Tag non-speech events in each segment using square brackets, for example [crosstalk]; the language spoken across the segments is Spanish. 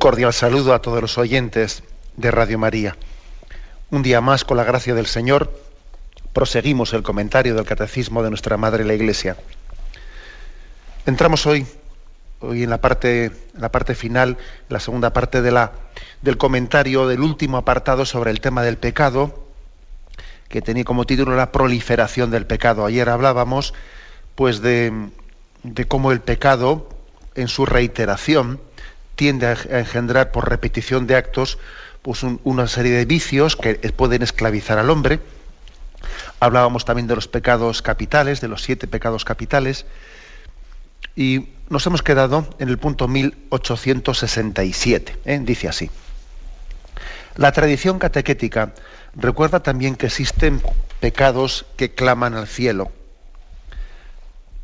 Cordial saludo a todos los oyentes de Radio María. Un día más, con la gracia del Señor, proseguimos el comentario del Catecismo de nuestra Madre la Iglesia. Entramos hoy, hoy en la parte, la parte final, la segunda parte de la, del comentario del último apartado sobre el tema del pecado, que tenía como título la proliferación del pecado. Ayer hablábamos pues de, de cómo el pecado, en su reiteración, tiende a engendrar por repetición de actos pues una serie de vicios que pueden esclavizar al hombre. Hablábamos también de los pecados capitales, de los siete pecados capitales, y nos hemos quedado en el punto 1867. ¿eh? Dice así. La tradición catequética recuerda también que existen pecados que claman al cielo.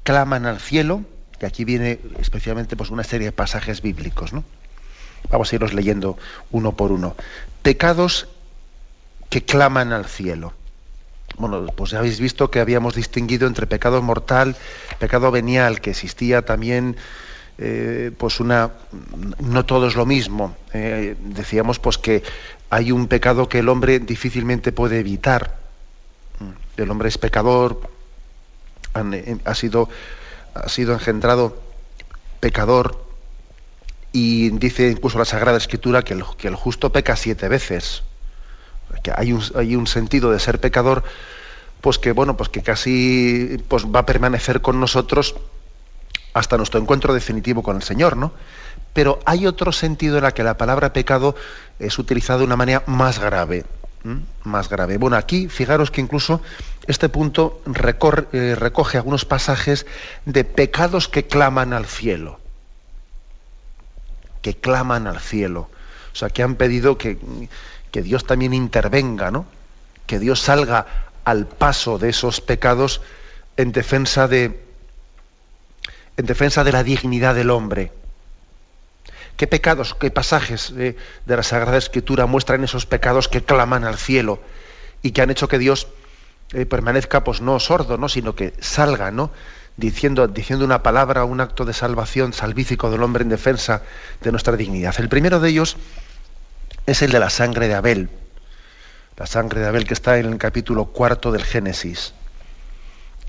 Claman al cielo que aquí viene especialmente pues, una serie de pasajes bíblicos. ¿no? Vamos a irlos leyendo uno por uno. Pecados que claman al cielo. Bueno, pues ya habéis visto que habíamos distinguido entre pecado mortal, pecado venial, que existía también, eh, pues una, no todo es lo mismo. Eh, decíamos pues que hay un pecado que el hombre difícilmente puede evitar. El hombre es pecador, ha sido ha sido engendrado pecador y dice incluso la Sagrada Escritura que el, justo peca siete veces. Que hay un, hay un sentido de ser pecador, pues que bueno, pues que casi pues va a permanecer con nosotros hasta nuestro encuentro definitivo con el Señor, ¿no? Pero hay otro sentido en el que la palabra pecado es utilizada de una manera más grave más grave. Bueno, aquí fijaros que incluso este punto eh, recoge algunos pasajes de pecados que claman al cielo. Que claman al cielo. O sea, que han pedido que, que Dios también intervenga, ¿no? Que Dios salga al paso de esos pecados en defensa de, en defensa de la dignidad del hombre ¿Qué pecados, qué pasajes de la Sagrada Escritura muestran esos pecados que claman al cielo y que han hecho que Dios eh, permanezca, pues no sordo, ¿no? sino que salga, ¿no? Diciendo, diciendo una palabra, un acto de salvación salvífico del hombre en defensa de nuestra dignidad. El primero de ellos es el de la sangre de Abel. La sangre de Abel que está en el capítulo cuarto del Génesis.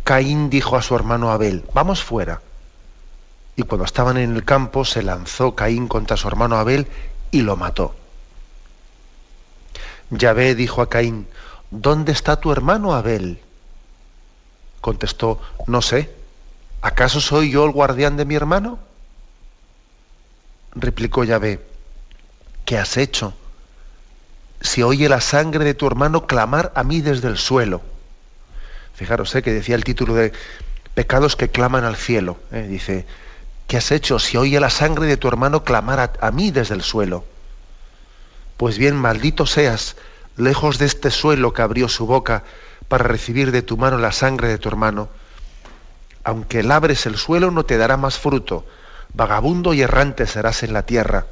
Caín dijo a su hermano Abel, vamos fuera y cuando estaban en el campo se lanzó Caín contra su hermano Abel y lo mató. Yahvé dijo a Caín, ¿dónde está tu hermano Abel? Contestó, no sé, ¿acaso soy yo el guardián de mi hermano? Replicó Yahvé, ¿qué has hecho? Si oye la sangre de tu hermano clamar a mí desde el suelo. Fijaros eh, que decía el título de Pecados que claman al cielo. Eh, dice, ¿Qué has hecho si oye la sangre de tu hermano clamar a, mí desde el suelo? Pues bien, maldito seas, lejos de este suelo que abrió su boca para recibir de tu mano la sangre de tu hermano. Aunque labres el suelo no te dará más fruto, vagabundo y errante serás en la tierra.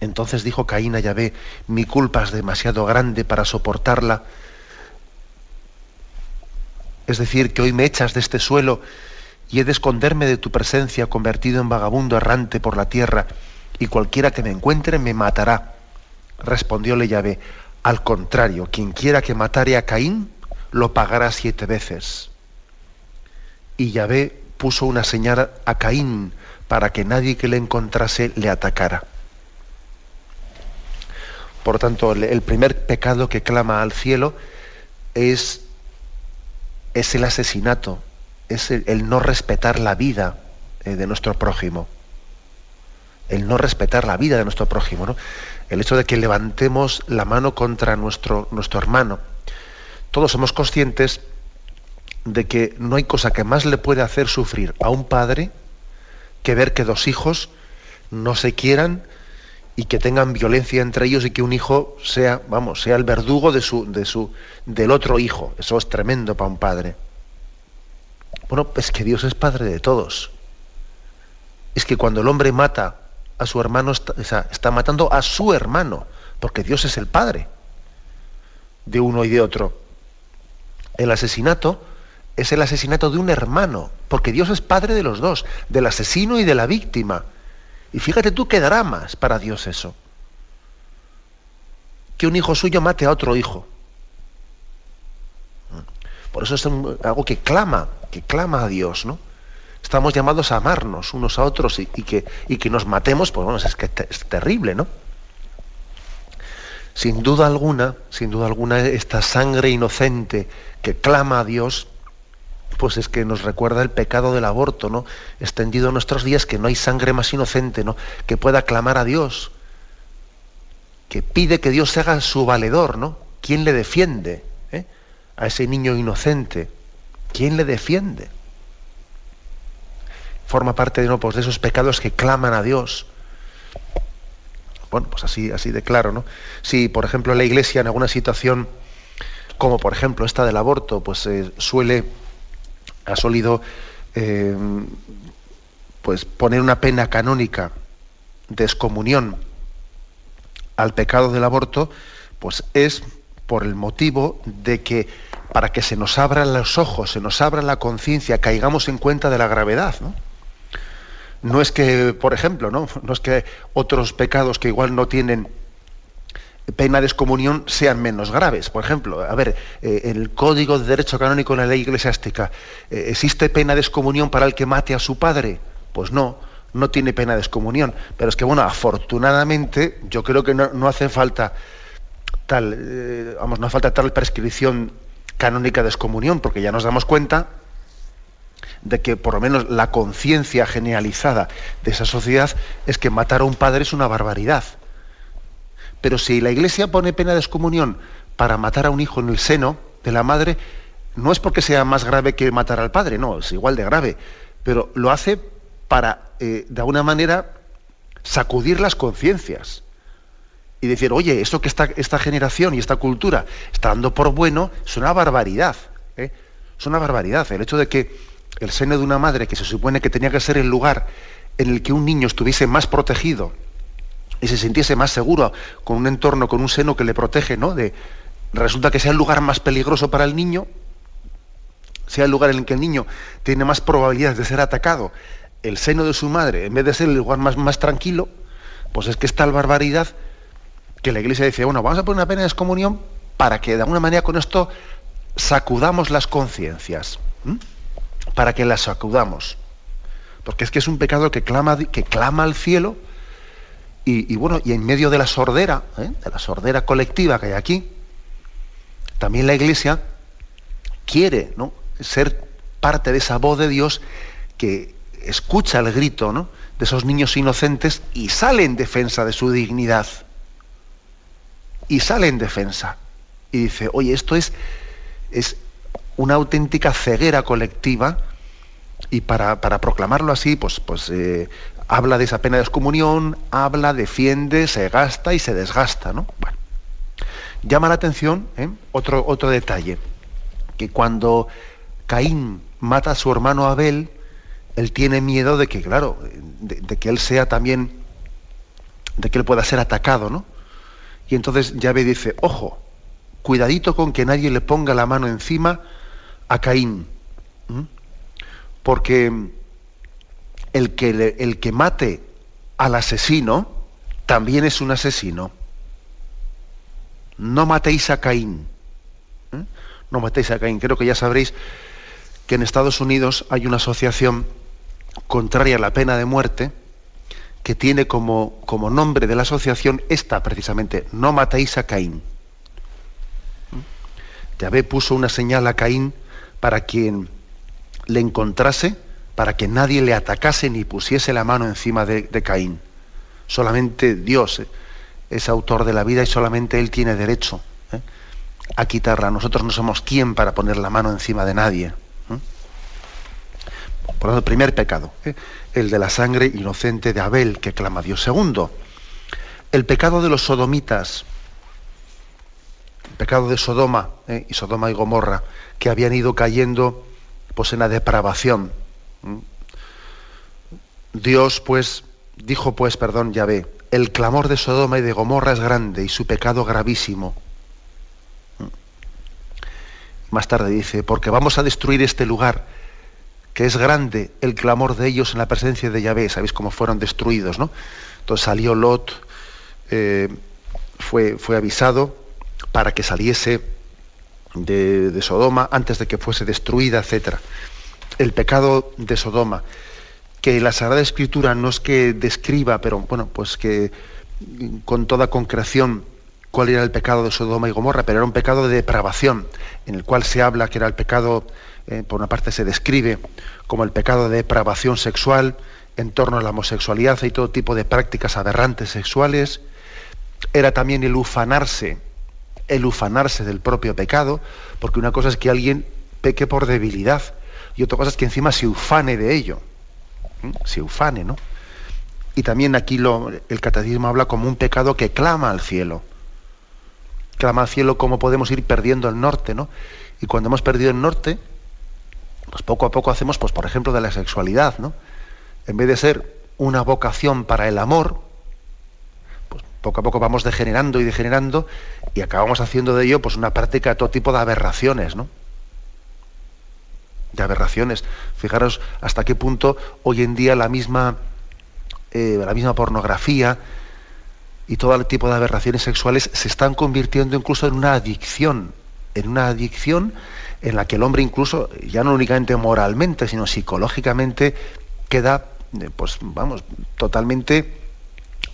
Entonces dijo Caín a Yahvé, mi culpa es demasiado grande para soportarla. Es decir, que hoy me echas de este suelo y he de esconderme de tu presencia convertido en vagabundo errante por la tierra, y cualquiera que me encuentre me matará. Respondióle Yahvé, al contrario, quien quiera que matare a Caín, lo pagará siete veces. Y Yahvé puso una señal a Caín para que nadie que le encontrase le atacara. Por tanto, el primer pecado que clama al cielo es, es el asesinato, es el, no respetar la vida eh, de nuestro prójimo. El no respetar la vida de nuestro prójimo. El hecho de que levantemos la mano contra nuestro, nuestro hermano. Todos somos conscientes de que no hay cosa que más le puede hacer sufrir a un padre que ver que dos hijos no se quieran y que tengan violencia entre ellos y que un hijo sea, vamos, sea el verdugo de su, de su, del otro hijo. Eso es tremendo para un padre. Bueno, pues que Dios es padre de todos. Es que cuando el hombre mata a su hermano, está, está matando a su hermano, porque Dios es el padre de uno y de otro. El asesinato es el asesinato de un hermano, porque Dios es padre de los dos, del asesino y de la víctima. Y fíjate tú qué dramas para Dios eso. Que un hijo suyo mate a otro hijo. Por eso es algo que clama, que clama a Dios, ¿no? Estamos llamados a amarnos unos a otros y, que, y que, nos matemos, pues bueno, es que es terrible, ¿no? Sin duda alguna, sin duda alguna, esta sangre inocente que clama a Dios, pues es que nos recuerda el pecado del aborto, ¿no? Extendido en nuestros días, que no hay sangre más inocente, ¿no? Que pueda clamar a Dios, que pide que Dios se haga su valedor, ¿no? ¿Quién le defiende eh? a ese niño inocente? ¿Quién le defiende? Forma parte ¿no? pues de esos pecados que claman a Dios. Bueno, pues así, así de claro, ¿no? Si, por ejemplo, la Iglesia en alguna situación, como por ejemplo esta del aborto, pues eh, suele ha solido eh, pues poner una pena canónica de excomunión al pecado del aborto, pues es por el motivo de que para que se nos abran los ojos, se nos abra la conciencia, caigamos en cuenta de la gravedad, ¿no? No es que, por ejemplo, ¿no? es que otros pecados que igual no tienen pena de excomunión sean menos graves. Por ejemplo, a ver, eh, el Código de Derecho Canónico en la ley eclesiástica, eh, ¿existe pena de excomunión para el que mate a su padre? Pues no, no tiene pena de excomunión. Pero es que, bueno, afortunadamente, yo creo que no, hace falta tal, eh, vamos, no hace falta tal prescripción canónica de excomunión, porque ya nos damos cuenta de que por lo menos la conciencia generalizada de esa sociedad es que matar a un padre es una barbaridad pero si la Iglesia pone pena de excomunión para matar a un hijo en el seno de la madre, no es porque sea más grave que matar al padre, no, es igual de grave, pero lo hace para, eh, de alguna manera, sacudir las conciencias y decir, oye, esto que esta, esta generación y esta cultura está dando por bueno es una barbaridad. ¿eh? Es una barbaridad. El hecho de que el seno de una madre, que se supone que tenía que ser el lugar en el que un niño estuviese más protegido, y se sintiese más seguro con un entorno, con un seno que le protege, ¿no? Resulta que sea el lugar más peligroso para el niño, sea el lugar en el que el niño tiene más probabilidades de ser atacado, el seno de su madre, en vez de ser el lugar más, más tranquilo, pues es que es tal barbaridad que la iglesia dice, bueno, vamos a poner una pena de excomunión para que de alguna manera con esto sacudamos las conciencias, para que las sacudamos. Porque es que es un pecado que clama, que clama al cielo, y, bueno, y en medio de la sordera, ¿eh? de la sordera colectiva que hay aquí, también la Iglesia quiere ¿no? ser parte de esa voz de Dios que escucha el grito ¿no? de esos niños inocentes y sale en defensa de su dignidad. Y sale en defensa. Y dice, oye, esto es, es una auténtica ceguera colectiva y para, proclamarlo así, pues, pues eh, habla de esa pena de excomunión, habla, defiende, se gasta y se desgasta. ¿no? Bueno. Llama la atención ¿eh? otro, otro detalle, que cuando Caín mata a su hermano Abel, él tiene miedo de que, claro, de, que él sea también, de que él pueda ser atacado, ¿no? Y entonces Yahvé dice, ojo, cuidadito con que nadie le ponga la mano encima a Caín, porque el que, el que mate al asesino también es un asesino. No matéis a Caín. No matéis a Caín. Creo que ya sabréis que en Estados Unidos hay una asociación contraria a la pena de muerte que tiene como, como nombre de la asociación esta precisamente, no matéis a Caín. ¿Eh? Yahvé puso una señal a Caín para quien le encontrase para que nadie le atacase ni pusiese la mano encima de, Caín. Solamente Dios es autor de la vida y solamente Él tiene derecho ¿eh? a quitarla. Nosotros no somos quien para poner la mano encima de nadie. ¿eh? Por lo tanto, primer pecado, ¿eh? el de la sangre inocente de Abel que clama a Dios. Segundo, el pecado de los sodomitas, pecado de Sodoma y Sodoma y Gomorra, que habían ido cayendo pues, en la depravación. Dios, pues, dijo, pues, perdón, ya ve, el clamor de Sodoma y de Gomorra es grande y su pecado gravísimo. Más tarde dice, porque vamos a destruir este lugar, que es grande el clamor de ellos en la presencia de Yahvé. Sabéis cómo fueron destruidos, ¿no? Entonces salió Lot, eh, fue, fue avisado para que saliese de, de, Sodoma antes de que fuese destruida, etc. El pecado de Sodoma que la Sagrada Escritura no es que describa, pero bueno, pues que con toda concreción cuál era el pecado de Sodoma y Gomorra, pero era un pecado de depravación, en el cual se habla que era el pecado, eh, por una parte se describe como el pecado de depravación sexual en torno a la homosexualidad y todo tipo de prácticas aberrantes sexuales, era también el ufanarse, el ufanarse del propio pecado, porque una cosa es que alguien peque por debilidad y otra cosa es que encima se ufane de ello se ufane, ¿no? Y también aquí lo, el catecismo habla como un pecado que clama al cielo. Clama al cielo como podemos ir perdiendo el norte, ¿no? Y cuando hemos perdido el norte, pues poco a poco hacemos, pues por ejemplo, de la sexualidad, ¿no? En vez de ser una vocación para el amor, poco a poco vamos degenerando y degenerando y acabamos haciendo de ello pues una práctica de todo tipo de aberraciones, ¿no? de aberraciones. Fijaros hasta qué punto hoy en día la misma, eh, la misma pornografía y todo el tipo de aberraciones sexuales se están convirtiendo incluso en una adicción, en una adicción en la que el hombre incluso, ya no únicamente moralmente, sino psicológicamente, queda, eh, pues vamos, totalmente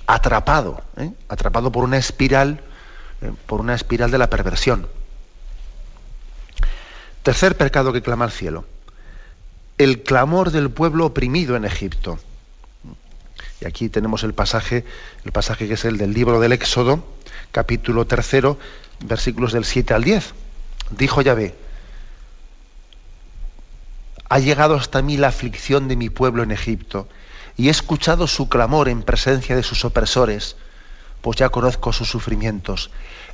atrapado, ¿eh? atrapado por una espiral, por una espiral de la perversión. Tercer pecado que clama al cielo. El clamor del pueblo oprimido en Egipto. Y aquí tenemos el pasaje, el pasaje que es el del libro del Éxodo, capítulo tercero, versículos del 7 al 10. Dijo Yahvé, ha llegado hasta mí la aflicción de mi pueblo en Egipto, y he escuchado su clamor en presencia de sus opresores, pues ya conozco sus sufrimientos.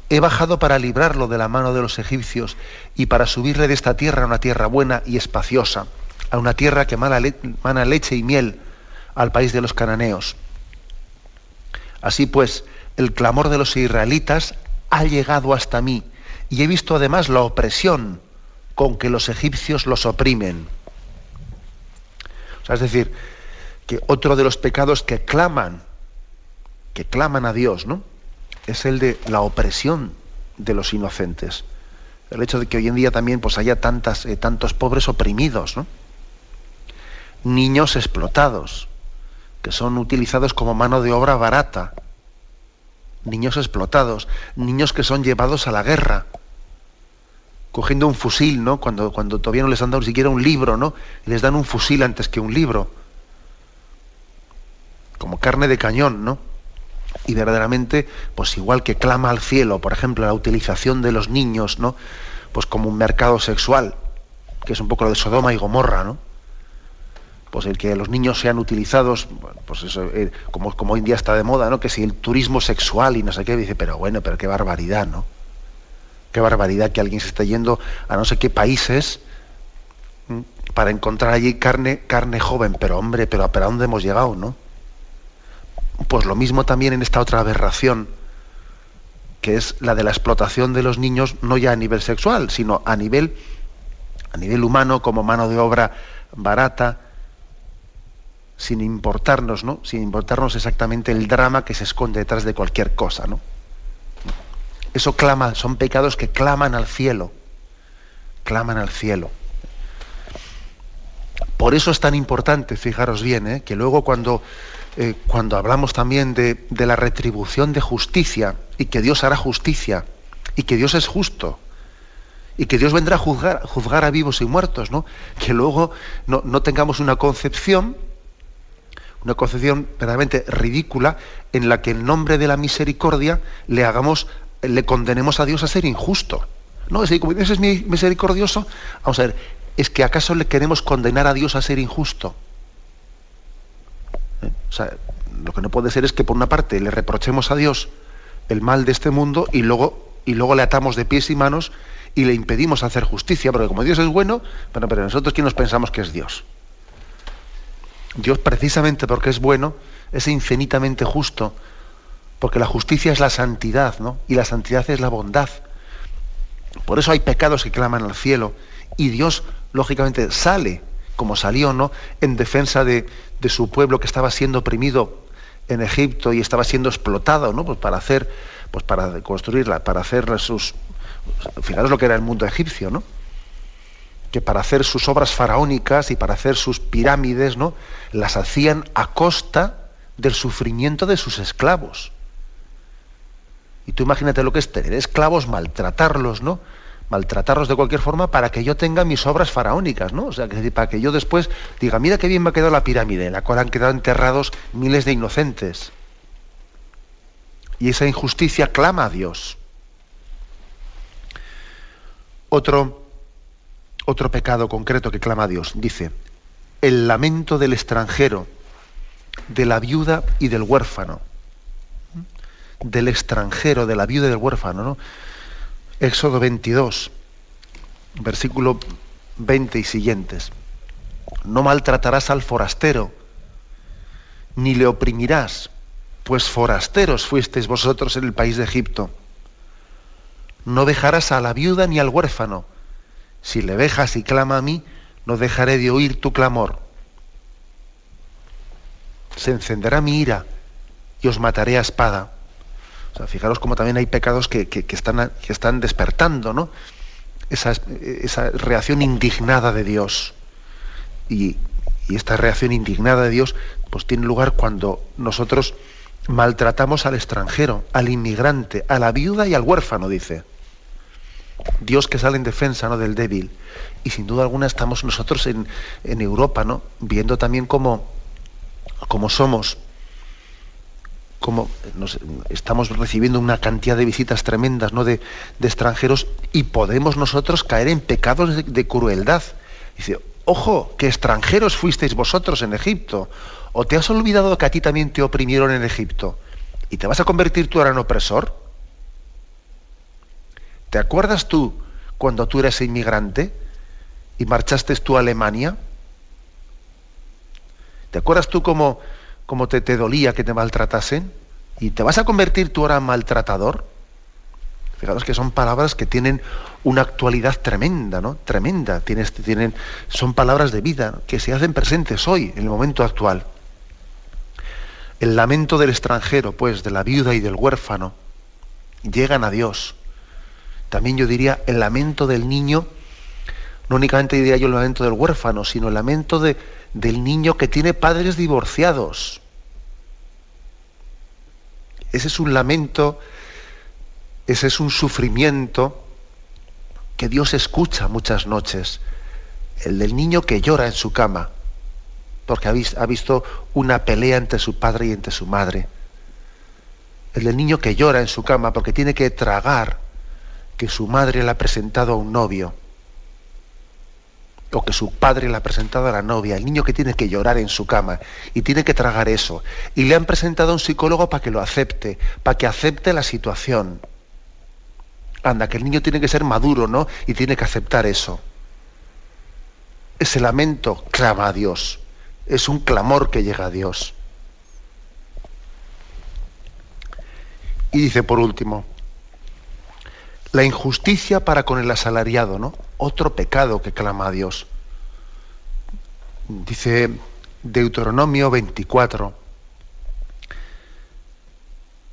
He bajado para librarlo de la mano de los egipcios y para subirle de esta tierra a una tierra buena y espaciosa, a una tierra que mana, leche y miel, al país de los cananeos. Así pues, el clamor de los israelitas ha llegado hasta mí y he visto además la opresión con que los egipcios los oprimen. es decir, que otro de los pecados que claman, que claman a Dios, ¿no? es el de la opresión de los inocentes. El hecho de que hoy en día también pues, haya tantas, eh, tantos pobres oprimidos, ¿no? niños explotados, que son utilizados como mano de obra barata, niños explotados, niños que son llevados a la guerra, cogiendo un fusil, ¿no? Cuando, cuando todavía no les han dado ni siquiera un libro, ¿no? Les dan un fusil antes que un libro. Como carne de cañón, ¿no? y verdaderamente, pues igual que clama al cielo, por ejemplo, la utilización de los niños, ¿no? Pues como un mercado sexual, que es un poco lo de Sodoma y Gomorra, ¿no? Pues el que los niños sean utilizados, pues eso, eh, como, como hoy en día está de moda, ¿no? Que si el turismo sexual y no sé qué, dice, pero bueno, pero qué barbaridad, ¿no? Qué barbaridad que alguien se esté yendo a no sé qué países para encontrar allí carne, carne joven, pero hombre, pero ¿a dónde hemos llegado, no? Pues lo mismo también en esta otra aberración, que es la de la explotación de los niños, no ya a nivel sexual, sino a nivel, a nivel humano, como mano de obra barata, sin importarnos, ¿no? Sin importarnos exactamente el drama que se esconde detrás de cualquier cosa, ¿no? Eso clama, son pecados que claman al cielo, claman al cielo. Por eso es tan importante, fijaros bien, ¿eh? que luego cuando eh, cuando hablamos también de, la retribución de justicia y que Dios hará justicia y que Dios es justo y que Dios vendrá a juzgar, a vivos y muertos, ¿no? Que luego no, tengamos una concepción, una concepción verdaderamente ridícula en la que en nombre de la misericordia le hagamos, le condenemos a Dios a ser injusto. No, es como Dios es misericordioso, vamos a ver, es que acaso le queremos condenar a Dios a ser injusto. O sea, lo que no puede ser es que por una parte le reprochemos a Dios el mal de este mundo y luego, y luego le atamos de pies y manos y le impedimos hacer justicia, porque como Dios es bueno, bueno pero nosotros quién nos pensamos que es Dios. Dios precisamente porque es bueno, es infinitamente justo, porque la justicia es la santidad, ¿no? Y la santidad es la bondad. Por eso hay pecados que claman al cielo y Dios, lógicamente, sale, como salió, ¿no? En defensa de, su pueblo que estaba siendo oprimido en Egipto y estaba siendo explotado, ¿no? Pues para hacer, pues para construirla, para hacer sus, fijaros lo que era el mundo egipcio, ¿no? que para hacer sus obras faraónicas y para hacer sus pirámides, ¿no? las hacían a costa del sufrimiento de sus esclavos. Y tú imagínate lo que es tener esclavos, maltratarlos, ¿no? Maltratarlos de cualquier forma para que yo tenga mis obras faraónicas, ¿no? O sea, para que yo después diga, mira qué bien me ha quedado la pirámide, en la cual han quedado enterrados miles de inocentes. Y esa injusticia clama a Dios. Otro, otro pecado concreto que clama a Dios. Dice, el lamento del extranjero, de la viuda y del huérfano. Del extranjero, de la viuda y del huérfano. ¿no? Éxodo 22, versículo 20 y siguientes. No maltratarás al forastero, ni le oprimirás, pues forasteros fuisteis vosotros en el país de Egipto no dejarás a la viuda ni al huérfano. Si le dejas y clama a mí, no dejaré de oír tu clamor. Se encenderá mi ira y os mataré a espada. O sea, fijaros como también hay pecados que, están, que están, despertando, ¿no? Esa, esa, reacción indignada de Dios. Y, y esta reacción indignada de Dios, pues tiene lugar cuando nosotros maltratamos al extranjero, al inmigrante, a la viuda y al huérfano, dice. Dios que sale en defensa ¿no? del débil. Y sin duda alguna estamos nosotros en, Europa, ¿no? viendo también cómo, cómo somos, cómo estamos recibiendo una cantidad de visitas tremendas ¿no? de, extranjeros y podemos nosotros caer en pecados de, de crueldad. Dice, ojo, que extranjeros fuisteis vosotros en Egipto. ¿O te has olvidado que a ti también te oprimieron en Egipto? ¿Y te vas a convertir tú ahora en opresor? ¿Te acuerdas tú cuando tú eras inmigrante y marchaste tú a Alemania? ¿Te acuerdas tú cómo, cómo te, dolía que te maltratasen? ¿Y te vas a convertir tú ahora en maltratador? Fijaros que son palabras que tienen una actualidad tremenda, ¿no? Tremenda. Tienes, tienen, son palabras de vida que se hacen presentes hoy, en el momento actual. El lamento del extranjero, pues, de la viuda y del huérfano, llegan a Dios también yo diría el lamento del niño, no únicamente diría yo el lamento del huérfano, sino el lamento de, del niño que tiene padres divorciados. Ese es un lamento, ese es un sufrimiento que Dios escucha muchas noches. El del niño que llora en su cama, porque ha visto una pelea entre su padre y entre su madre. El del niño que llora en su cama porque tiene que tragar que su madre le ha presentado a un novio o que su padre le ha presentado a la novia, el niño que tiene que llorar en su cama y tiene que tragar eso. Y le han presentado a un psicólogo para que lo acepte, para que acepte la situación. Anda, que el niño tiene que ser maduro, ¿no? Y tiene que aceptar eso. Ese lamento clama a Dios. Es un clamor que llega a Dios. Y dice por último, la injusticia para con el asalariado, ¿no? Otro pecado que clama a Dios. Dice Deuteronomio 24,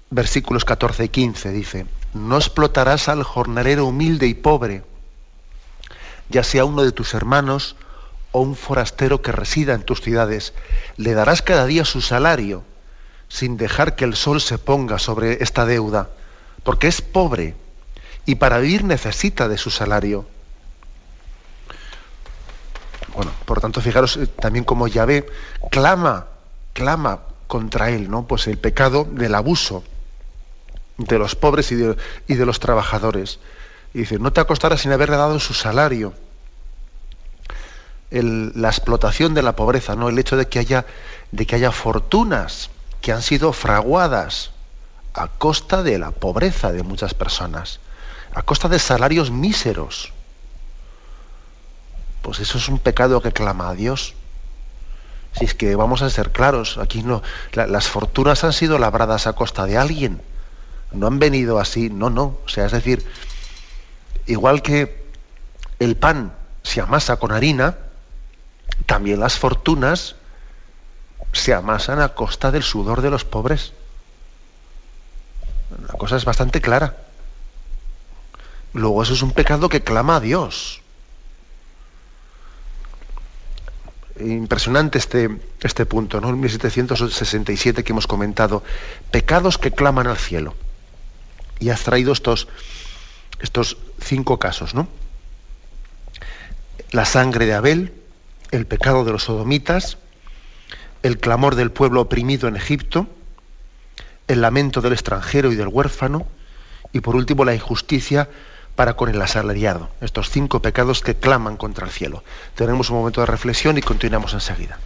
versículos 14 y 15, dice, no explotarás al jornalero humilde y pobre, ya sea uno de tus hermanos o un forastero que resida en tus ciudades. Le darás cada día su salario, sin dejar que el sol se ponga sobre esta deuda, porque es pobre y para vivir necesita de su salario. Bueno, por tanto, fijaros eh, también como Yahvé clama clama contra él, ¿no? Pues el pecado del abuso de los pobres y de, los trabajadores. Y dice, no te acostarás sin haberle dado su salario. la explotación de la pobreza, ¿no? El hecho de que haya, de que haya fortunas que han sido fraguadas a costa de la pobreza de muchas personas, a costa de salarios míseros. Pues eso es un pecado que clama a Dios. Si es que vamos a ser claros, aquí no, las fortunas han sido labradas a costa de alguien. No han venido así, no, no. O sea, es decir, igual que el pan se amasa con harina, también las fortunas se amasan a costa del sudor de los pobres. La cosa es bastante clara. Luego eso es un pecado que clama a Dios. Impresionante este, este punto, ¿no? El 1767 que hemos comentado. Pecados que claman al cielo. Y has traído estos, estos cinco casos, ¿no? La sangre de Abel, el pecado de los sodomitas, el clamor del pueblo oprimido en Egipto, el lamento del extranjero y del huérfano, y por último la injusticia para con el asalariado. Estos cinco pecados que claman contra el cielo. Tenemos un momento de reflexión y continuamos enseguida.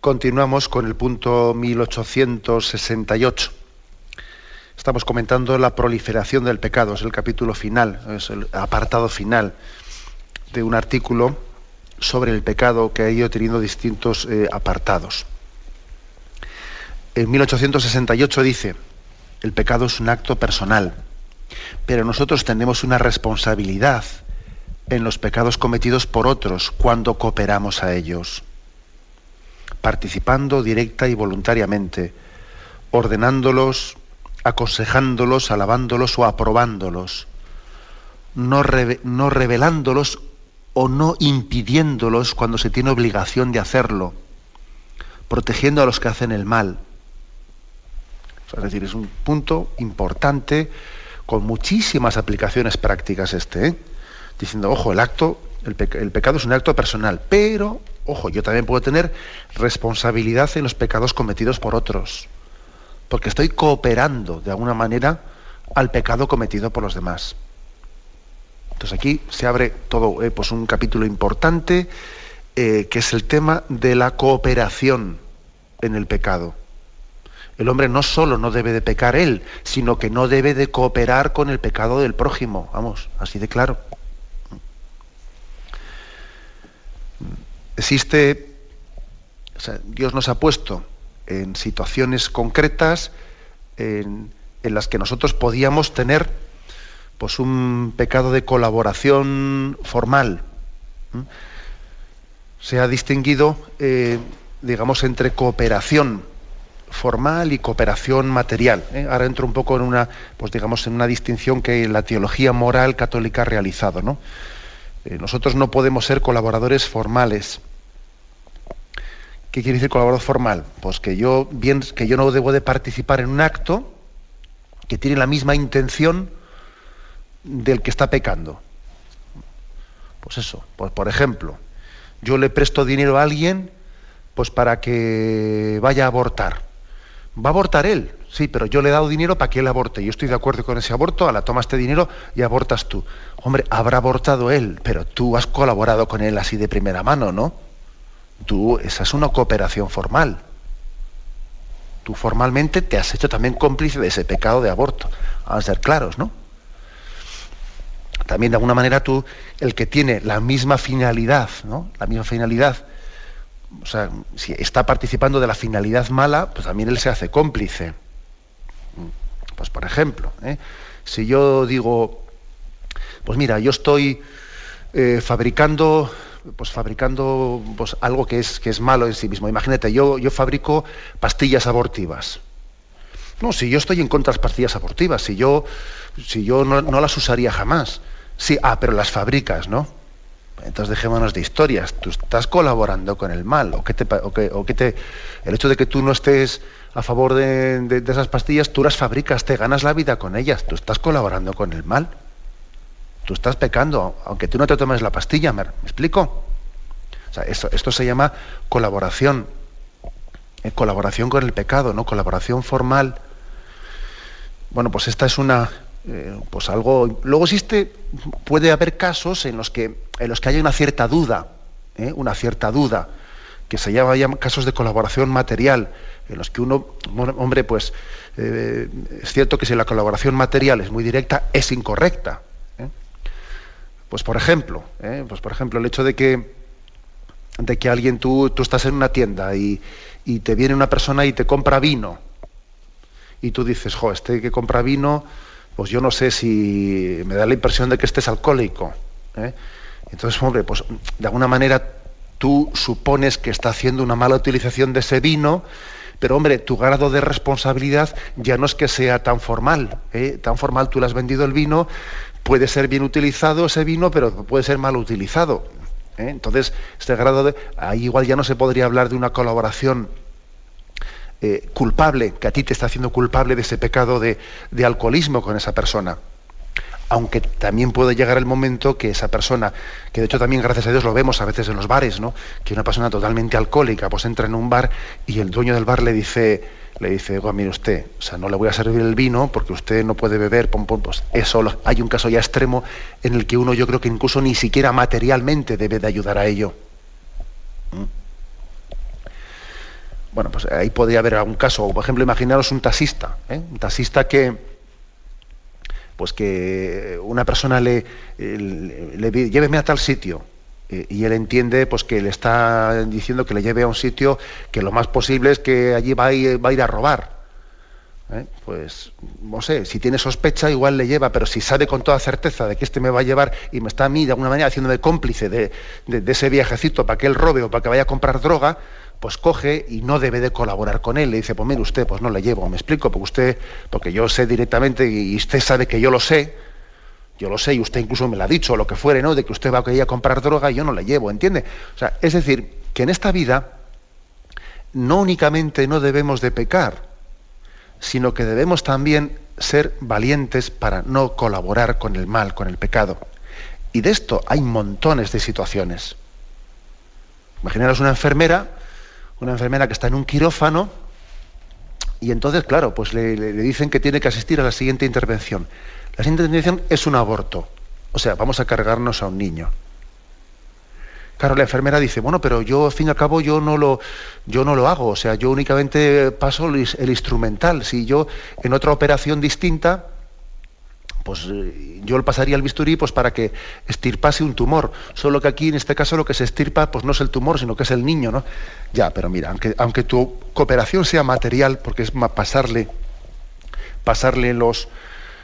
Continuamos con el punto 1868. Estamos comentando la proliferación del pecado, es el capítulo final, es el apartado final de un artículo sobre el pecado que ha ido teniendo distintos eh, apartados. En 1868 dice, el pecado es un acto personal, pero nosotros tenemos una responsabilidad en los pecados cometidos por otros cuando cooperamos a ellos participando directa y voluntariamente, ordenándolos, aconsejándolos, alabándolos o aprobándolos, no, revelándolos o no impidiéndolos cuando se tiene obligación de hacerlo, protegiendo a los que hacen el mal. es decir, es un punto importante con muchísimas aplicaciones prácticas este, ¿eh? diciendo, ojo, el acto, el pecado es un acto personal, pero Ojo, yo también puedo tener responsabilidad en los pecados cometidos por otros, porque estoy cooperando de alguna manera al pecado cometido por los demás. Entonces aquí se abre todo eh, pues un capítulo importante eh, que es el tema de la cooperación en el pecado. El hombre no solo no debe de pecar él, sino que no debe de cooperar con el pecado del prójimo. Vamos, así de claro. Existe, Dios nos ha puesto en situaciones concretas en, las que nosotros podíamos tener pues un pecado de colaboración formal, Se ha distinguido, eh, digamos, entre cooperación formal y cooperación material. ¿eh? Ahora entro un poco en una, pues digamos, en una distinción que la teología moral católica ha realizado. ¿no? Eh, nosotros no podemos ser colaboradores formales. ¿Qué quiere decir colaborador formal? Pues que yo, bien, que yo no debo de participar en un acto que tiene la misma intención del que está pecando. Pues eso, pues por ejemplo, yo le presto dinero a alguien pues para que vaya a abortar. Va a abortar él, sí, pero yo le he dado dinero para que él aborte. Yo estoy de acuerdo con ese aborto, a la tomas este dinero y abortas tú. Hombre, habrá abortado él, pero tú has colaborado con él así de primera mano, ¿no? Tú, esa es una cooperación formal. Tú formalmente te has hecho también cómplice de ese pecado de aborto. A ser claros, ¿no? También de alguna manera tú, el que tiene la misma finalidad, ¿no? La misma finalidad o sea, si está participando de la finalidad mala, pues también él se hace cómplice. Pues por ejemplo, ¿eh? si yo digo, pues mira, yo estoy eh, fabricando, pues fabricando pues, algo que es, que es malo en sí mismo. Imagínate, yo, yo fabrico pastillas abortivas. No, si yo estoy en contra de las pastillas abortivas, si yo, si yo no, las usaría jamás. Sí, ah, pero las fabricas, ¿no? Entonces dejémonos de historias. Tú estás colaborando con el mal. O que te, o que, te, el hecho de que tú no estés a favor de, esas pastillas, tú las fabricas, te ganas la vida con ellas. Tú estás colaborando con el mal. Tú estás pecando, aunque tú no te tomes la pastilla. ¿Me, explico? O sea, esto, se llama colaboración. Eh, colaboración con el pecado, ¿no? Colaboración formal. Bueno, pues esta es una, eh, pues algo. Luego existe, puede haber casos en los que, en los que haya una cierta duda, ¿eh? una cierta duda, que se llama casos de colaboración material, en los que uno, hombre, pues es cierto que si la colaboración material es muy directa, es incorrecta. Pues por ejemplo, pues por ejemplo, el hecho de que de que alguien tú, tú estás en una tienda y, y te viene una persona y te compra vino y tú dices, jo, este que compra vino, pues yo no sé si me da la impresión de que estés alcohólico. ¿eh? Entonces, hombre, pues de alguna manera tú supones que está haciendo una mala utilización de ese vino, pero hombre, tu grado de responsabilidad ya no es que sea tan formal. ¿eh? Tan formal, tú le has vendido el vino, puede ser bien utilizado ese vino, pero puede ser mal utilizado. ¿eh? Entonces, este grado de. Ahí igual ya no se podría hablar de una colaboración eh, culpable, que a ti te está haciendo culpable de ese pecado de, alcoholismo con esa persona. Aunque también puede llegar el momento que esa persona, que de hecho también gracias a Dios lo vemos a veces en los bares, ¿no? Que una persona totalmente alcohólica, pues entra en un bar y el dueño del bar le dice, le dice, mire usted, o sea, no le voy a servir el vino porque usted no puede beber, pom, pues eso, hay un caso ya extremo en el que uno yo creo que incluso ni siquiera materialmente debe de ayudar a ello. ¿Mm? Bueno, pues ahí podría haber algún caso. Por ejemplo, imaginaros un taxista, ¿eh? un taxista que, pues que una persona le, le, lléveme a tal sitio eh, y él entiende pues que le está diciendo que le lleve a un sitio que lo más posible es que allí va a ir, va a, ir a robar. ¿eh? Pues no sé, si tiene sospecha igual le lleva, pero si sabe con toda certeza de que este me va a llevar y me está a mí de alguna manera haciéndome cómplice de, de ese viajecito para que él robe o para que vaya a comprar droga, pues coge y no debe de colaborar con él. Le dice, pues mire usted, pues no le llevo, me explico, porque usted, porque yo sé directamente y usted sabe que yo lo sé, yo lo sé y usted incluso me lo ha dicho, lo que fuere, ¿no? De que usted va a ir comprar droga y yo no le llevo, ¿entiende? O sea, es decir, que en esta vida no únicamente no debemos de pecar, sino que debemos también ser valientes para no colaborar con el mal, con el pecado. Y de esto hay montones de situaciones. Imaginaros una enfermera una enfermera que está en un quirófano y entonces, claro, pues le, dicen que tiene que asistir a la siguiente intervención. La siguiente es un aborto. O sea, vamos a cargarnos a un niño. Claro, la enfermera dice, bueno, pero yo, al fin y al cabo, yo no lo, yo no lo hago. O sea, yo únicamente paso el instrumental. Si yo en otra operación distinta pues eh, yo le pasaría el bisturí pues para que estirpase un tumor. Solo que aquí en este caso lo que se estirpa pues no es el tumor, sino que es el niño, ¿no? Ya, pero mira, aunque, aunque tu cooperación sea material, porque es pasarle, pasarle los,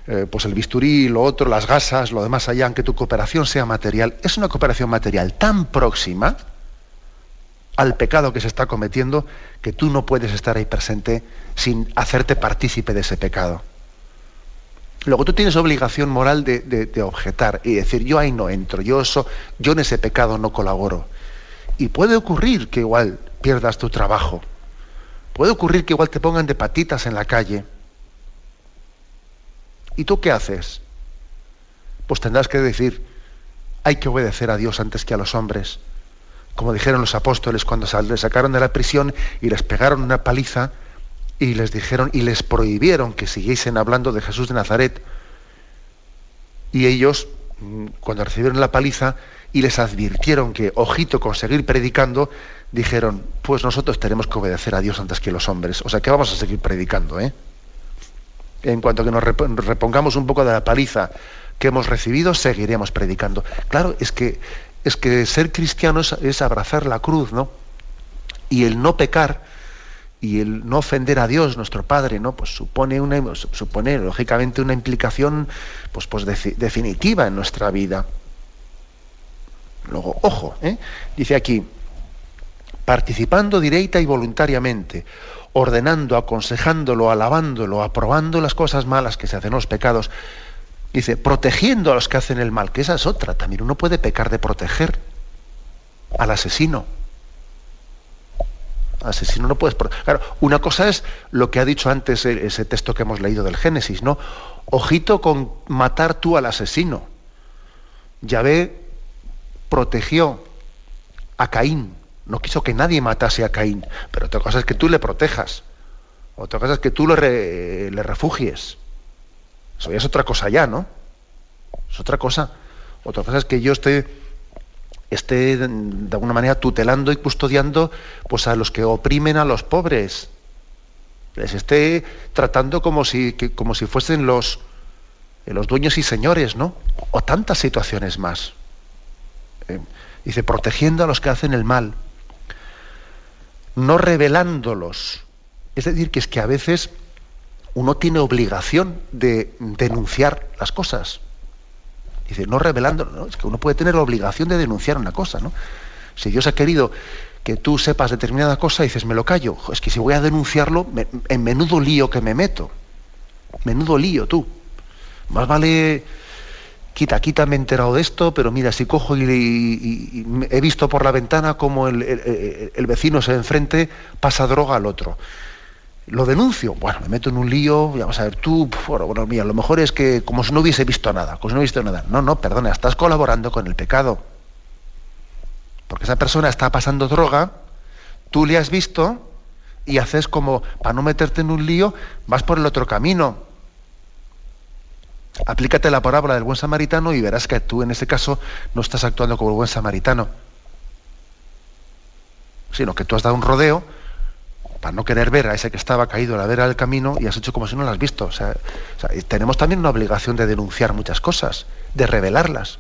eh, pues el bisturí, lo otro, las gasas, lo demás allá, aunque tu cooperación sea material, es una cooperación material tan próxima al pecado que se está cometiendo que tú no puedes estar ahí presente sin hacerte partícipe de ese pecado. Luego tú tienes obligación moral de, objetar y decir, yo ahí no entro, yo, eso, yo en ese pecado no colaboro. Y puede ocurrir que igual pierdas tu trabajo, puede ocurrir que igual te pongan de patitas en la calle, ¿Y tú qué haces? Pues tendrás que decir, hay que obedecer a Dios antes que a los hombres. Como dijeron los apóstoles cuando les sacaron de la prisión y les pegaron una paliza y les dijeron y les prohibieron que siguiesen hablando de Jesús de Nazaret. Y ellos, mm, cuando recibieron la paliza y les advirtieron que, ojito con seguir predicando, dijeron, pues nosotros tenemos que obedecer a Dios antes que los hombres. O sea que vamos a seguir predicando, ¿eh? En cuanto que nos repongamos un poco de la paliza que hemos recibido, seguiremos predicando. Claro, es que, es que ser cristiano es, abrazar la cruz, ¿no? Y el no pecar y el no ofender a Dios, nuestro Padre, ¿no? Pues supone una, supone lógicamente una implicación, pues, pues definitiva en nuestra vida. Luego, ojo, ¿eh? dice aquí, participando directa y voluntariamente, ordenando, aconsejándolo, alabándolo, aprobando las cosas malas que se hacen los pecados. Dice, protegiendo a los que hacen el mal, que esa es otra. También uno puede pecar de proteger al asesino. asesino no puedes. Claro, una cosa es lo que ha dicho antes e-, ese texto que hemos leído del Génesis, ¿no? Ojito con matar tú al asesino. Yahvé protegió a Caín no quiso que nadie matase a Caín, pero otra cosa es que tú le protejas, otra cosa es que tú le, le refugies. Eso ya es otra cosa ya, ¿no? Es otra cosa. Otra cosa es que yo esté, esté de alguna manera tutelando y custodiando pues, a los que oprimen a los pobres. Les esté tratando como si, como si fuesen los, los dueños y señores, ¿no? O tantas situaciones más. Eh, dice, protegiendo a los que hacen el mal no revelándolos. Es decir, que es que a veces uno tiene obligación de denunciar las cosas. Dice, no revelándolo, es que uno puede tener la obligación de denunciar una cosa, ¿no? Si Dios ha querido que tú sepas determinada cosa, dices, me lo callo. Es que si voy a denunciarlo, en menudo lío que me meto. Menudo lío, tú. Más vale quita, quita, me he enterado de esto, pero mira, si cojo y, he visto por la ventana cómo el, vecino se enfrente pasa droga al otro. Lo denuncio, bueno, me meto en un lío, vamos a ver, tú, bueno, mira, lo mejor es que como si no hubiese visto nada, como si no hubiese visto nada. No, no, perdona, estás colaborando con el pecado. Porque esa persona está pasando droga, tú le has visto y haces como, para no meterte en un lío, vas por el otro camino Aplícate la parábola del buen samaritano y verás que tú en ese caso no estás actuando como el buen samaritano, sino que tú has dado un rodeo para no querer ver a ese que estaba caído a la vera del camino y has hecho como si no lo has visto. Tenemos también una obligación de denunciar muchas cosas, de revelarlas.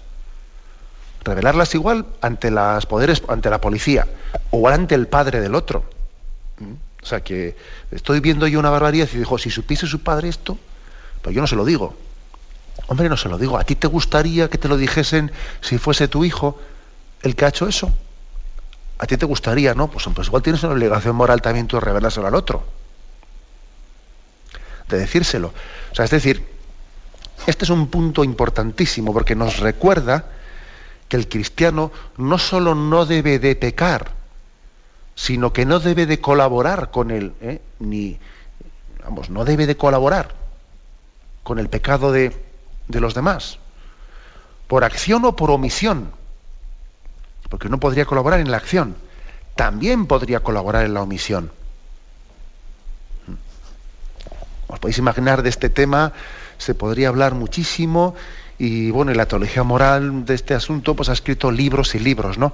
Revelarlas igual ante las poderes, ante la policía, o ante el padre del otro. ¿Mm? O sea que estoy viendo yo una barbaridad y digo, si supiese su padre esto, pues yo no se lo digo. Hombre, no se lo digo. ¿A ti te gustaría que te lo dijesen si fuese tu hijo el que ha hecho eso? ¿A ti te gustaría, no? Pues, pues igual tienes una obligación moral también tú de revelárselo al otro. De decírselo. O sea, es decir, este es un punto importantísimo porque nos recuerda que el cristiano no solo no debe de pecar, sino que no debe de colaborar con él, ¿eh? ni, vamos, no debe de colaborar con el pecado de, de los demás, por acción o por omisión, porque no podría colaborar en la acción, también podría colaborar en la omisión. Os podéis imaginar de este tema, se podría hablar muchísimo y bueno, la teología moral de este asunto pues ha escrito libros y libros, ¿no?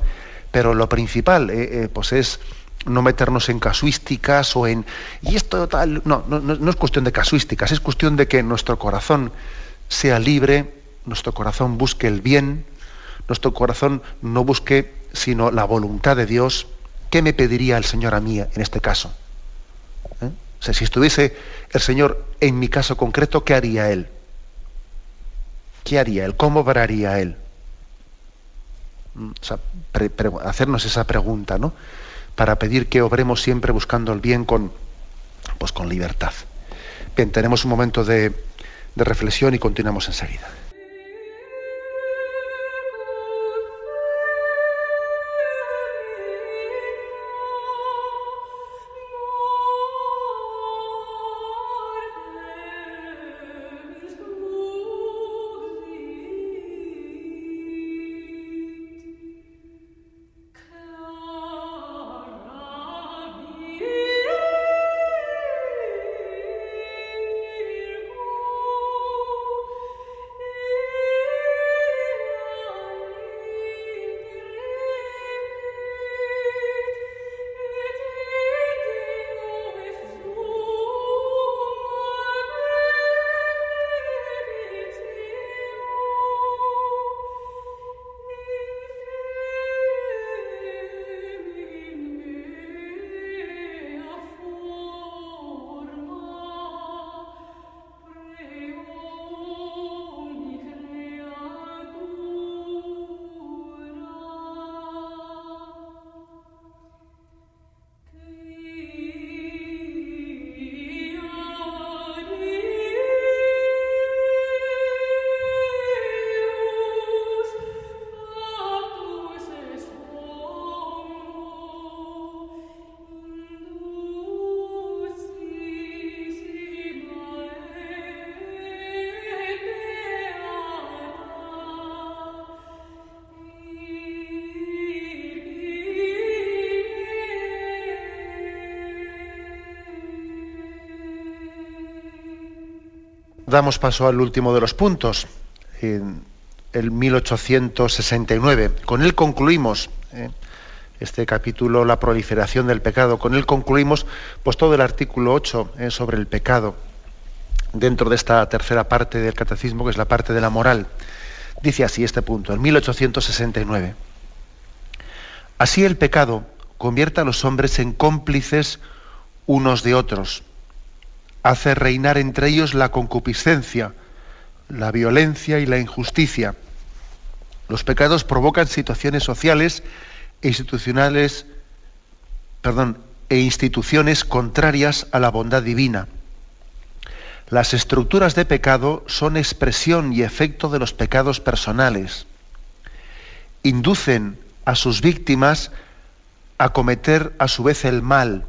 Pero lo principal eh, eh, pues es no meternos en casuísticas o en y esto tal, no, no, no es cuestión de casuísticas, es cuestión de que nuestro corazón sea libre, nuestro corazón busque el bien, nuestro corazón no busque sino la voluntad de Dios. ¿Qué me pediría el Señor a mí en este caso? ¿Eh? Si estuviese el Señor en mi caso concreto, ¿qué haría Él? ¿qué haría él? ¿Cómo obraría él? Mm, hacernos esa pregunta, ¿no? Para pedir que obremos siempre buscando el bien con, pues con libertad. Bien, tenemos un momento de, de reflexión y continuamos enseguida. Damos paso al último de los puntos, en el 1869. Con él concluimos eh, este capítulo, la proliferación del pecado. Con él concluimos pues, todo el artículo 8 eh, sobre el pecado, dentro de esta tercera parte del catecismo, que es la parte de la moral. Dice así este punto, en 1869. Así el pecado convierte a los hombres en cómplices unos de otros hace reinar entre ellos la concupiscencia, la violencia y la injusticia. Los pecados provocan situaciones sociales e institucionales, perdón, e instituciones contrarias a la bondad divina. Las estructuras de pecado son expresión y efecto de los pecados personales. Inducen a sus víctimas a cometer a su vez el mal,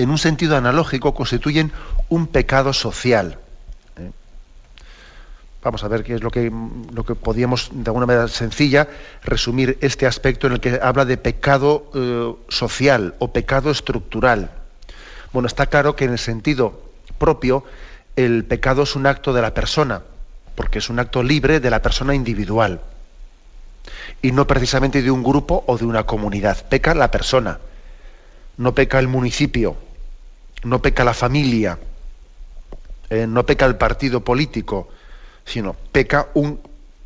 en un sentido analógico, constituyen un pecado social. ¿eh? Vamos a ver qué es lo que, lo que podíamos, de alguna manera sencilla, resumir este aspecto en el que habla de pecado eh, social o pecado estructural. Bueno, está claro que en el sentido propio, el pecado es un acto de la persona, porque es un acto libre de la persona individual, y no precisamente de un grupo o de una comunidad. Peca la persona, no peca el municipio, no peca la familia, eh, no peca el partido político, sino peca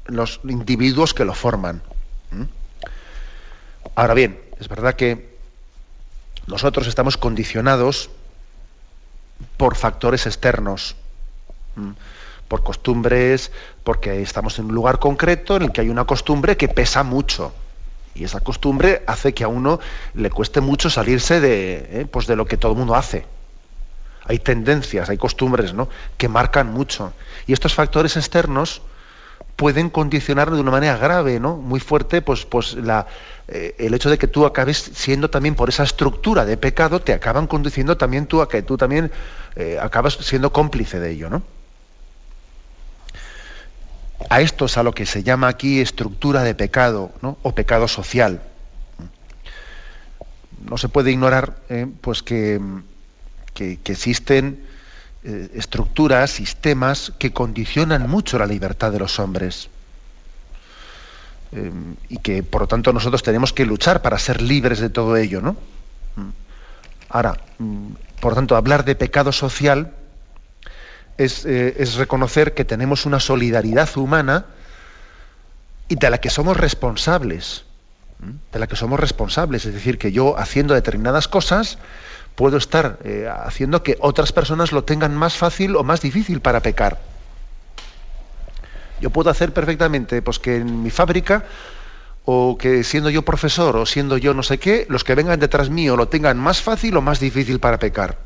los individuos que lo forman. Ahora bien, es verdad que nosotros estamos condicionados por factores externos, por costumbres, porque estamos en un lugar concreto en el que hay una costumbre que pesa mucho. Y esa costumbre hace que a uno le cueste mucho salirse de, eh, pues de lo que todo el mundo hace hay tendencias, hay costumbres ¿no? que marcan mucho. Y estos factores externos pueden condicionar de una manera grave, ¿no? muy fuerte, pues, pues la, eh, el hecho de que tú acabes siendo también por esa estructura de pecado, te acaban conduciendo también tú a que tú también eh, acabas siendo cómplice de ello. ¿no? A esto es a lo que se llama aquí estructura de pecado ¿no? o pecado social. No se puede ignorar eh, pues que que, existen eh, estructuras, sistemas que condicionan mucho la libertad de los hombres. Em, y que por lo tanto nosotros tenemos que luchar para ser libres de todo ello, ¿no? Mm. Ahora, mm, por lo tanto, hablar de pecado social eh, es, reconocer que tenemos una solidaridad humana y de la que somos responsables. De la que somos responsables. Es decir, que yo haciendo determinadas cosas, puedo estar eh, haciendo que otras personas lo tengan más fácil o más difícil para pecar. Yo puedo hacer perfectamente pues que en mi fábrica o que siendo yo profesor o siendo yo no sé qué, los que vengan detrás mío lo tengan más fácil o más difícil para pecar.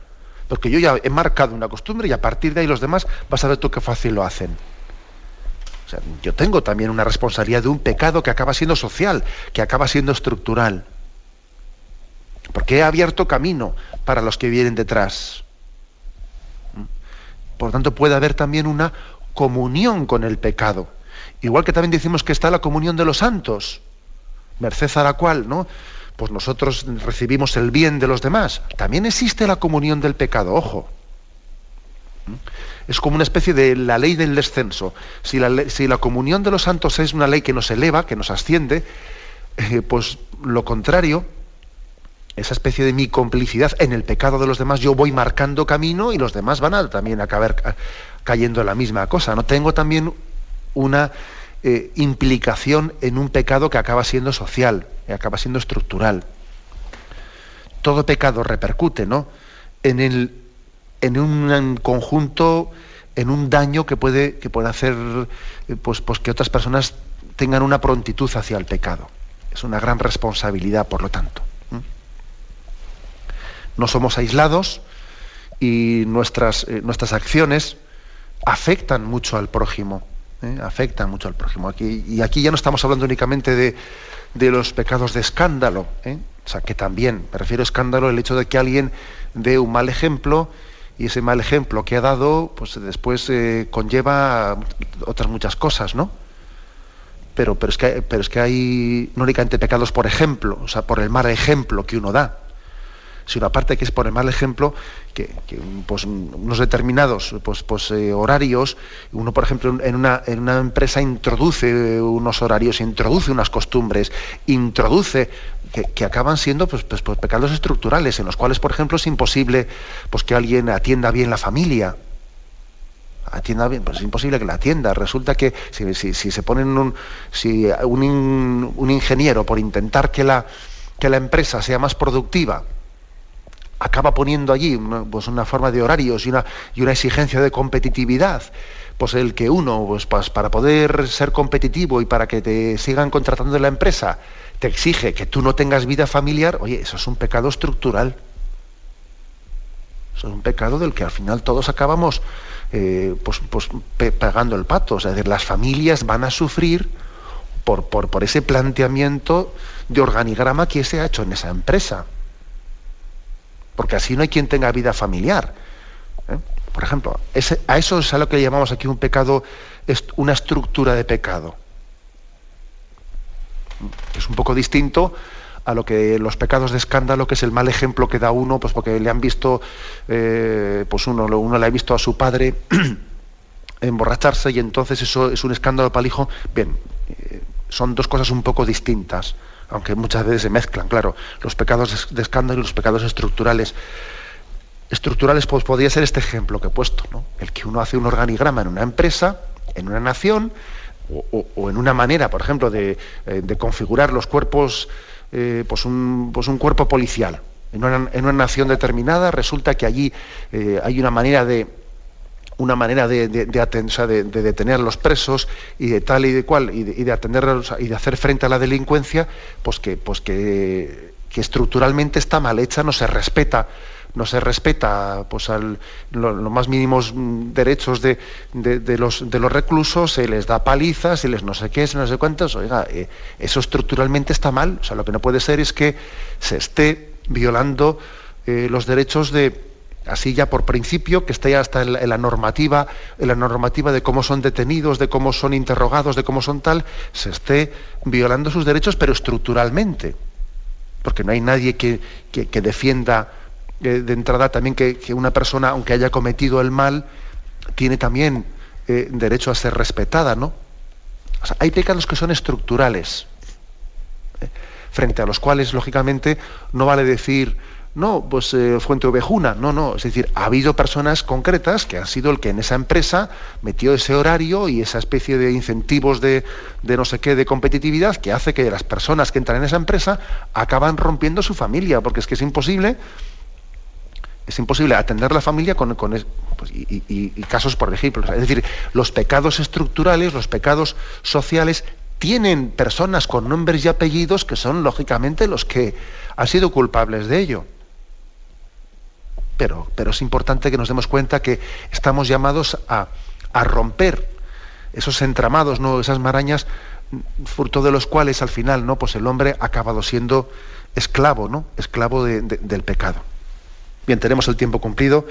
Porque yo ya he marcado una costumbre y a partir de ahí los demás vas a ver tú qué fácil lo hacen. O sea, yo tengo también una responsabilidad de un pecado que acaba siendo social, que acaba siendo estructural. Porque he abierto camino para los que vienen detrás. Por tanto, puede haber también una comunión con el pecado. Igual que también decimos que está la comunión de los santos, merced a la cual, ¿no? Pues nosotros recibimos el bien de los demás. También existe la comunión del pecado, ojo. Es como una especie de la ley del descenso. Si la, si la comunión de los santos es una ley que nos eleva, que nos asciende, eh, pues lo contrario, esa especie de mi complicidad en el pecado de los demás, yo voy marcando camino y los demás van a también acabar cayendo en la misma cosa. No tengo también una eh, implicación en un pecado que acaba siendo social, que acaba siendo estructural. Todo pecado repercute, ¿no? En, el, en un conjunto, en un daño que puede, que hacer eh, pues, pues que otras personas tengan una prontitud hacia el pecado. Es una gran responsabilidad, por lo tanto. No somos aislados y nuestras, eh, nuestras acciones afectan mucho al prójimo. ¿eh? afecta mucho al prójimo. Aquí, y aquí ya no estamos hablando únicamente de, los pecados de escándalo, ¿eh? o sea, que también, me refiero a escándalo el hecho de que alguien dé un mal ejemplo y ese mal ejemplo que ha dado, pues después conlleva otras muchas cosas, ¿no? Pero, pero, es que, pero es que hay no únicamente pecados por ejemplo, o sea, por el mal ejemplo que uno da sino aparte que es por el mal ejemplo que, pues, unos determinados pues, pues, eh, horarios, uno por ejemplo en una, en una empresa introduce unos horarios, introduce unas costumbres, introduce que, acaban siendo pues, pues, pues, pecados estructurales, en los cuales por ejemplo es imposible pues, que alguien atienda bien la familia, atienda bien, pues es imposible que la atienda. Resulta que si, si, se ponen un, si un, un, ingeniero por intentar que la, que la empresa sea más productiva, acaba poniendo allí una, pues una forma de horarios y una, y una exigencia de competitividad, pues el que uno, pues, para poder ser competitivo y para que te sigan contratando en la empresa, te exige que tú no tengas vida familiar, oye, eso es un pecado estructural. Eso es un pecado del que al final todos acabamos eh, pues, pues pagando el pato. O sea, las familias van a sufrir por, por, por ese planteamiento de organigrama que se ha hecho en esa empresa porque así no hay quien tenga vida familiar. ¿eh? Por ejemplo, a eso es a lo que llamamos aquí un pecado, una estructura de pecado. Es un poco distinto a lo que los pecados de escándalo, que es el mal ejemplo que da uno, pues porque le han visto, eh, pues uno, uno le ha visto a su padre [clears throat] emborracharse y entonces eso es un escándalo para el hijo. Bien, son dos cosas un poco distintas aunque muchas veces se mezclan, claro, los pecados de escándalo y los pecados estructurales. Estructurales pues, podría ser este ejemplo que he puesto, ¿no? el que uno hace un organigrama en una empresa, en una nación, o, en una manera, por ejemplo, de, eh, configurar los cuerpos, eh, pues, un, pues, un, cuerpo policial. En una, en una, nación determinada resulta que allí eh, hay una manera de, una manera de, de, de, de, detener a los presos y de tal y de cual, y de, atenderlos y de hacer frente a la delincuencia, pues que, pues que, estructuralmente está mal hecha, no se respeta no se respeta pues los más mínimos derechos de, de, los, de los reclusos, se les da palizas, se les no sé qué, no sé cuántos, oiga, eh, eso estructuralmente está mal, o sea, lo que no puede ser es que se esté violando eh, los derechos de, así ya por principio, que esté hasta en la, normativa, en la normativa de cómo son detenidos, de cómo son interrogados, de cómo son tal, se esté violando sus derechos, pero estructuralmente. Porque no hay nadie que, defienda eh, de entrada también que, una persona, aunque haya cometido el mal, tiene también eh, derecho a ser respetada, ¿no? hay pecados que son estructurales, ¿eh? frente a los cuales, lógicamente, no vale decir no, pues eh, Fuente Ovejuna, no, no, es decir, ha habido personas concretas que han sido el que en esa empresa metió ese horario y esa especie de incentivos de, no sé qué, de competitividad que hace que las personas que entran en esa empresa acaban rompiendo su familia, porque es que es imposible Es imposible atender la familia con, pues, y, casos por ejemplo. Es decir, los pecados estructurales, los pecados sociales, tienen personas con nombres y apellidos que son, lógicamente, los que han sido culpables de ello. Pero, pero es importante que nos demos cuenta que estamos llamados a, a romper esos entramados, ¿no? esas marañas, fruto de los cuales al final ¿no? pues el hombre ha acabado siendo esclavo, ¿no? esclavo del pecado. Bien, tenemos el tiempo cumplido.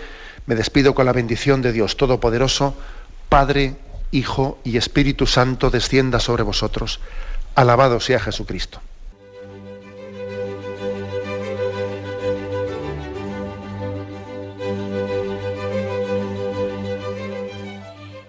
Me despido con la bendición de Dios Todopoderoso, Padre, Hijo y Espíritu Santo, descienda sobre vosotros. Alabado sea Jesucristo.